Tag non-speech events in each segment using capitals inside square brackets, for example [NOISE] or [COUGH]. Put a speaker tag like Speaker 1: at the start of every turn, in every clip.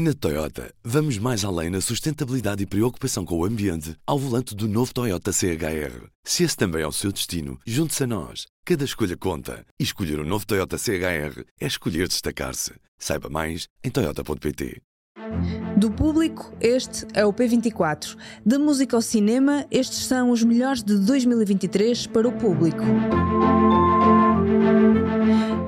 Speaker 1: Na Toyota, vamos mais além na sustentabilidade e preocupação com o ambiente ao volante do novo Toyota CHR. Se esse também é o seu destino, junte-se a nós. Cada escolha conta. E escolher o um novo Toyota CHR é escolher destacar-se. Saiba mais em Toyota.pt.
Speaker 2: Do público, este é o P24. Da música ao cinema, estes são os melhores de 2023 para o público.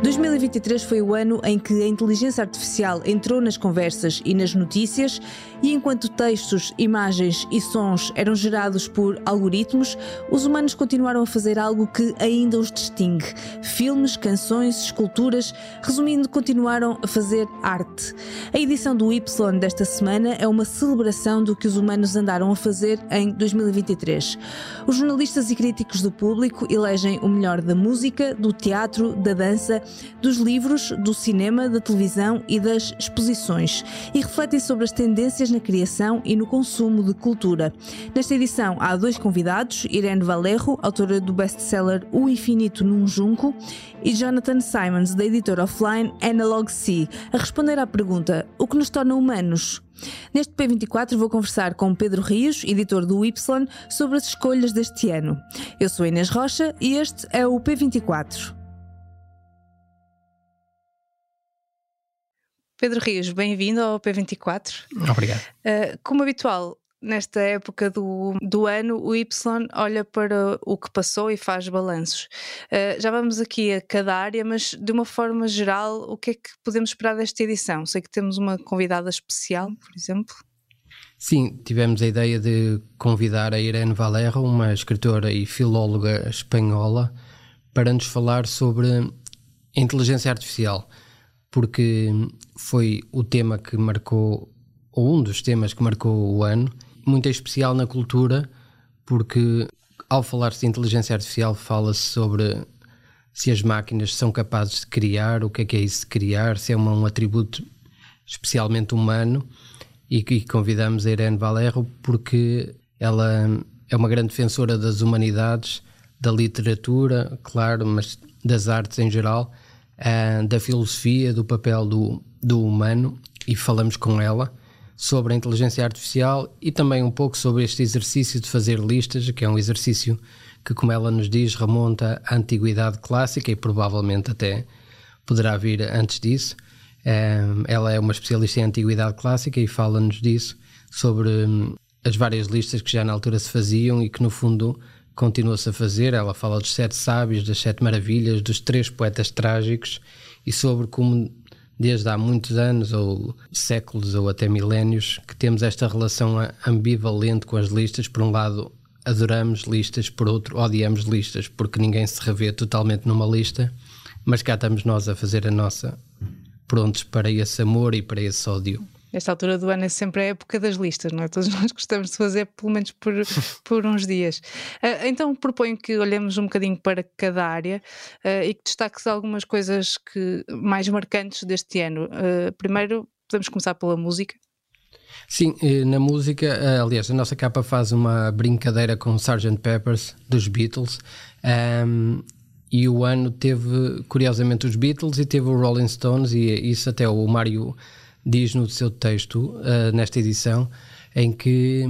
Speaker 2: 2023 foi o ano em que a inteligência artificial entrou nas conversas e nas notícias, e enquanto textos, imagens e sons eram gerados por algoritmos, os humanos continuaram a fazer algo que ainda os distingue: filmes, canções, esculturas, resumindo, continuaram a fazer arte. A edição do Y desta semana é uma celebração do que os humanos andaram a fazer em 2023. Os jornalistas e críticos do público elegem o melhor da música, do teatro, da dança, dos livros, do cinema, da televisão e das exposições e refletem sobre as tendências na criação e no consumo de cultura. Nesta edição há dois convidados, Irene Valerro, autora do best-seller O Infinito num Junco, e Jonathan Simons, da editora offline Analog C, a responder à pergunta: O que nos torna humanos? Neste P24 vou conversar com Pedro Rios, editor do Y, sobre as escolhas deste ano. Eu sou Inês Rocha e este é o P24. Pedro Rios, bem-vindo ao P24.
Speaker 3: Obrigado.
Speaker 2: Uh, como habitual, nesta época do, do ano, o Y olha para o que passou e faz balanços. Uh, já vamos aqui a cada área, mas de uma forma geral, o que é que podemos esperar desta edição? Sei que temos uma convidada especial, por exemplo.
Speaker 3: Sim, tivemos a ideia de convidar a Irene Valera, uma escritora e filóloga espanhola, para nos falar sobre inteligência artificial porque foi o tema que marcou, ou um dos temas que marcou o ano, muito especial na cultura, porque ao falar-se de inteligência artificial fala-se sobre se as máquinas são capazes de criar, o que é que é isso de criar, se é um atributo especialmente humano, e que convidamos a Irene Valerro porque ela é uma grande defensora das humanidades, da literatura, claro, mas das artes em geral, uh, da filosofia, do papel do, do humano e falamos com ela sobre a inteligência artificial e também um pouco sobre este exercício de fazer listas, que é um exercício que, como ela nos diz, remonta à antiguidade clássica e provavelmente até poderá vir antes disso. Um, ela é uma especialista em antiguidade clássica e fala-nos disso, sobre um, as várias listas que já na altura se faziam e que, no fundo, continua-se a fazer. Ela fala dos sete sábios, das sete maravilhas, dos três poetas trágicos e sobre como desde há muitos anos ou séculos ou até milénios que temos esta relação ambivalente com as listas. Por um lado, adoramos listas, por outro, odiamos listas, porque ninguém se revê totalmente numa lista, mas cá estamos nós a fazer a nossa, prontos para esse amor e para esse ódio.
Speaker 2: Esta altura do ano é sempre a época das listas, não é? Todos [LAUGHS] nós gostamos de fazer pelo menos por, [LAUGHS] por uns dias. Uh, então proponho que olhemos um bocadinho para cada área uh, e que destaques algumas coisas que, mais marcantes deste ano. Uh, primeiro, podemos começar pela música.
Speaker 3: Sim, na música, aliás, a nossa capa faz uma brincadeira com Sgt. Peppers dos Beatles. Um, e o ano teve, curiosamente, os Beatles e teve o Rolling Stones, e isso até o Mário diz no seu texto, uh, nesta edição, em que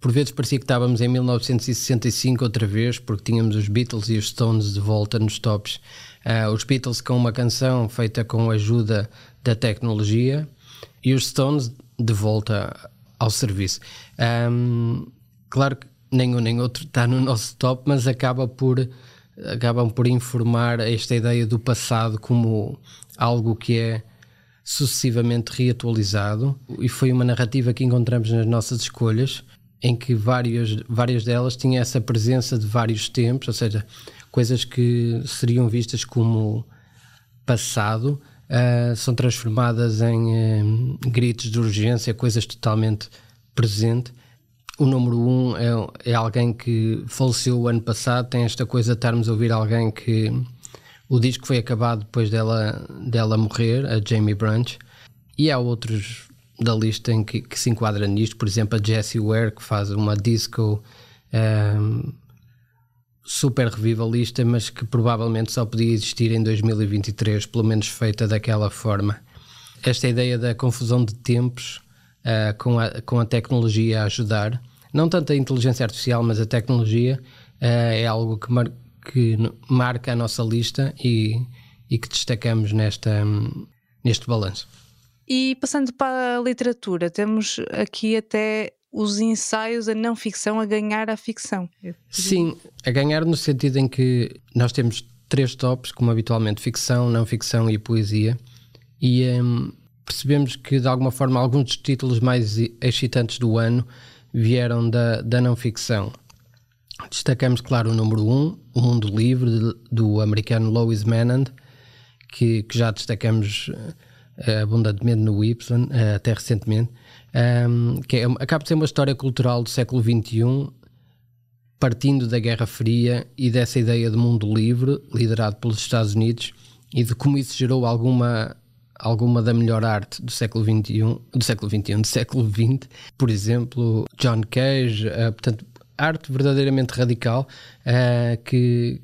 Speaker 3: por vezes parecia que estávamos em 1965 outra vez, porque tínhamos os Beatles e os Stones de volta nos tops. Uh, os Beatles com uma canção feita com a ajuda da tecnologia e os Stones de volta ao serviço. Um, claro que nenhum nem outro está no nosso top, mas acaba por acabam por informar esta ideia do passado como algo que é sucessivamente reatualizado e foi uma narrativa que encontramos nas nossas escolhas em que várias, várias delas tinham essa presença de vários tempos, ou seja, coisas que seriam vistas como passado uh, são transformadas em uh, gritos de urgência, coisas totalmente presente. O número um é, é alguém que faleceu o ano passado, tem esta coisa de estarmos a ouvir alguém que o disco foi acabado depois dela, dela morrer, a Jamie Branch, e há outros da lista em que, que se enquadra nisto, por exemplo, a Jessie Ware, que faz uma disco um, ehm, super revivalista, mas que provavelmente só podia existir em 2023, pelo menos feita daquela forma. esta ideia da confusão de tempos uh, com, a, com a tecnologia a ajudar. Não tanto a inteligência artificial, mas a tecnologia uh, é algo que, mar, que marca a nossa lista e, e que destacamos nesta, neste balanço.
Speaker 2: E passando para a literatura, temos aqui até os ensaios, a não ficção, a ganhar a ficção.
Speaker 3: Sim, a ganhar no sentido em que nós temos três tops, como habitualmente, ficção, não ficção e poesia, e um, percebemos que de alguma forma alguns dos títulos mais excitantes do ano vieram da, da não ficção. Destacamos, claro, o número 1, um, O Mundo Livre, do americano Lois Manand, que, que já destacamos uh, abundantemente no Y, uh, até recentemente, um, que é, acaba de ser uma história cultural do século XXI, partindo da Guerra Fria e dessa ideia de mundo livre, liderado pelos Estados Unidos, e de como isso gerou alguma alguma da melhor arte do século XXI, do século XXI, do século XX, por exemplo, John Cage, uh, portanto, arte verdadeiramente radical, uh, que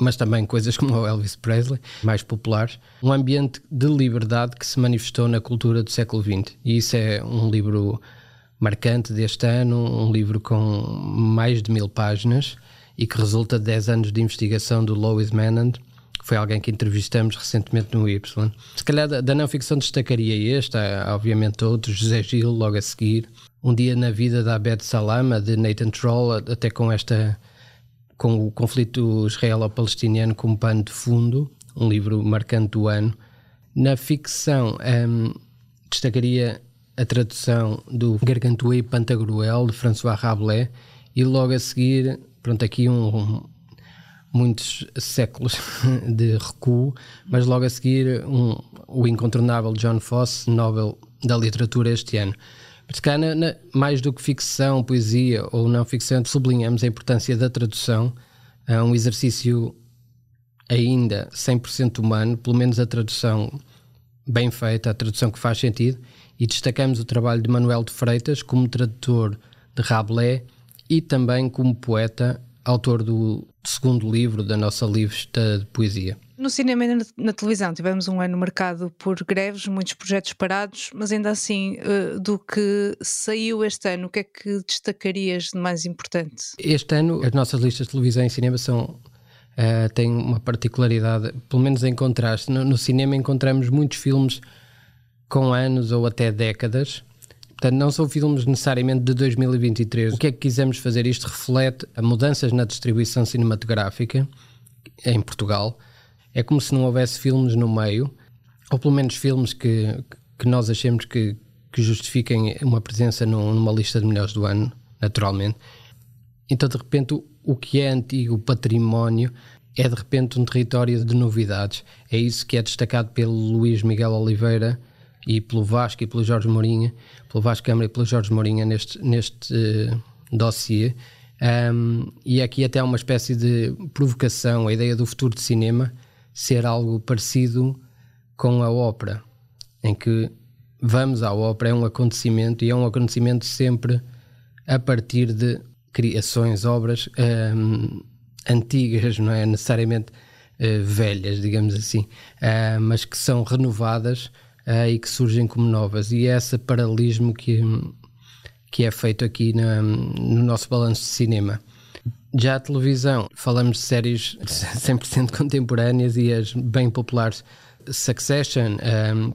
Speaker 3: mas também coisas como o Elvis Presley, mais populares, um ambiente de liberdade que se manifestou na cultura do século XX. E isso é um livro marcante deste ano, um livro com mais de mil páginas e que resulta de 10 anos de investigação do Lois Manand, que foi alguém que entrevistamos recentemente no Y. Se calhar da, da não ficção destacaria este, há obviamente outros, José Gil, logo a seguir, Um Dia na Vida da Abed Salama, de Nathan Troll, até com esta com o conflito israelo-palestiniano como pano de fundo, um livro marcante do ano. Na ficção, um, destacaria a tradução do Gargantua e Pantagruel, de François Rabelais, e logo a seguir, pronto, aqui um, um muitos séculos [LAUGHS] de recuo, mas logo a seguir um, o incontornável John Fosse, Nobel da Literatura este ano. Se calhar, na, mais do que ficção, poesia ou não ficção, sublinhamos a importância da tradução, é um exercício ainda 100% humano, pelo menos a tradução bem feita, a tradução que faz sentido, e destacamos o trabalho de Manuel de Freitas como tradutor de Rabelais e também como poeta, autor do segundo livro da nossa lista de poesia.
Speaker 2: No cinema e na, televisão tivemos um ano marcado por greves, muitos projetos parados, mas ainda assim, uh, do que saiu este ano, o que é que destacarias de mais importante?
Speaker 3: Este ano, as nossas listas de televisão e cinema são Uh, têm uma particularidade, pelo menos em contraste. No, no, cinema encontramos muitos filmes com anos ou até décadas. Portanto, não são filmes necessariamente de 2023. O que é que quisemos fazer? Isto reflete a mudanças na distribuição cinematográfica em Portugal é como se não houvesse filmes no meio, ou pelo menos filmes que, que nós achemos que, que justifiquem uma presença numa lista de melhores do ano, naturalmente. Então, de repente, o, o que é antigo património é de repente um território de novidades. É isso que é destacado pelo Luís Miguel Oliveira e pelo Vasco e pelo Jorge Mourinho, pelo Vasco Câmara e pelo Jorge Mourinho neste, neste uh, dossiê. Um, e aqui até há uma espécie de provocação, a ideia do futuro de cinema, ser algo parecido com a ópera, em que vamos à ópera, é um acontecimento e é um acontecimento sempre a partir de criações, obras um, antigas, não é necessariamente uh, velhas, digamos assim, uh, mas que são renovadas uh, e que surgem como novas. E é esse paralelismo que, que é feito aqui na, no nosso balanço de cinema. Já a televisão, falamos de séries [LAUGHS] 100% contemporâneas e as bem populares Succession um,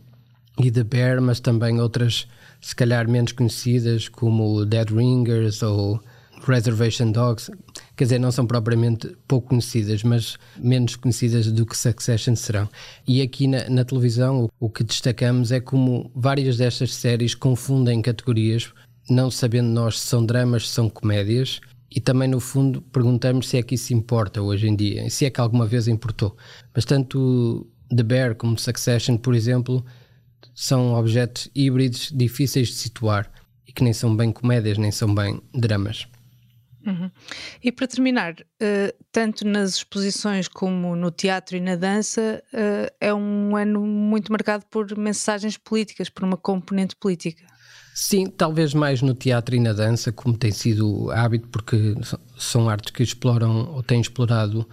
Speaker 3: e The Bear, mas também outras, se calhar menos conhecidas, como Dead Ringers ou Reservation Dogs. Quer dizer, não são propriamente pouco conhecidas, mas menos conhecidas do que Succession serão. E aqui na, na televisão, o, o que destacamos é como várias destas séries confundem categorias, não sabendo nós se são dramas, se são comédias e também, no fundo, perguntamos se é que isso importa hoje em dia, se é que alguma vez importou. Mas tanto The Bear como Succession, por exemplo, são objetos híbridos difíceis de situar e que nem são bem comédias, nem são bem dramas.
Speaker 2: Uhum. E para terminar, uh, tanto nas exposições como no teatro e na dança, uh, é um ano muito marcado por mensagens políticas, por uma componente política.
Speaker 3: Sim, talvez mais no teatro e na dança, como tem sido hábito, porque são artes que exploram ou têm explorado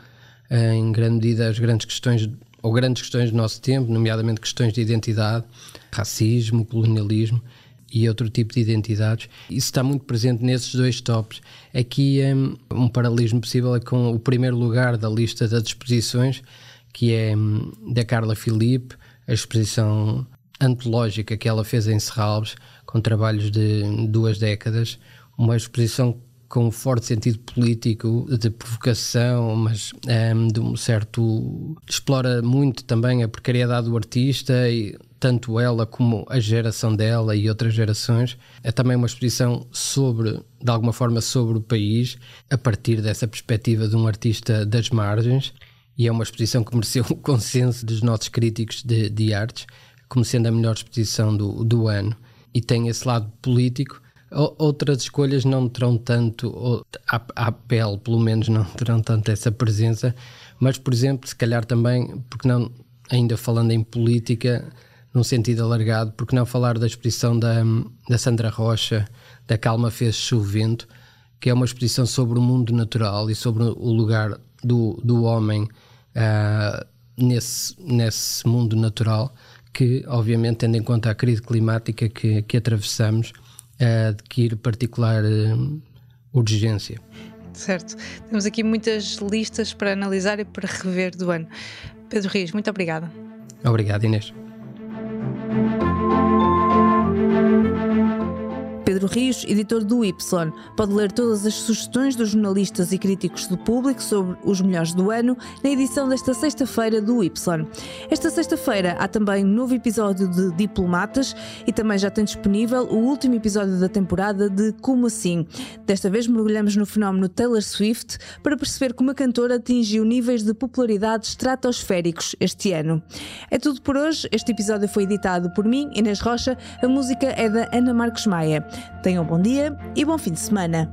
Speaker 3: eh, em grande medida as grandes questões ou grandes questões do nosso tempo, nomeadamente questões de identidade, racismo, colonialismo e outro tipo de identidades. Isso está muito presente nesses dois tops. Aqui um, um paralelismo possível é com o primeiro lugar da lista das exposições, que é um, da Carla Filipe, a exposição antológica que ela fez em Serralves, com trabalhos de duas décadas, uma exposição com um forte sentido político, de provocação, mas um, de um certo. explora muito também a precariedade do artista e tanto ela como a geração dela e outras gerações. É também uma exposição sobre, de alguma forma, sobre o país, a partir dessa perspectiva de um artista das margens. E é uma exposição que mereceu o consenso dos nossos críticos de, de artes, como sendo a melhor exposição do, do ano. E tem esse lado político Outras escolhas não terão tanto, à, à pele pelo menos, não [LAUGHS] terão tanto essa presença, mas, por exemplo, se calhar também, porque não, ainda falando em política, num sentido alargado, porque não falar da exposição da, da Sandra Rocha, da Calma Fez Chovento, que é uma exposição sobre o mundo natural e sobre o lugar do, do homem uh, nesse, nesse mundo natural, que, obviamente, tendo em conta a crise climática que, que atravessamos, adquirir particular uh, urgência.
Speaker 2: Certo. Temos aqui muitas listas para analisar e para rever do ano. Pedro Rios, muito obrigada.
Speaker 3: Obrigado, Inês.
Speaker 2: Pedro Rios, editor do Y. Pode ler todas as sugestões dos jornalistas e críticos do público sobre os melhores do ano na edição desta sexta-feira do Y. Esta sexta-feira há também um novo episódio de Diplomatas e também já tem disponível o último episódio da temporada de Como Assim. Desta vez mergulhamos no fenómeno Taylor Swift para perceber como a cantora atingiu níveis de popularidade estratosféricos este ano. É tudo por hoje. Este episódio foi editado por mim, Inês Rocha. A música é da Ana Marcos Maia. Tenham um bom dia e bom fim de semana.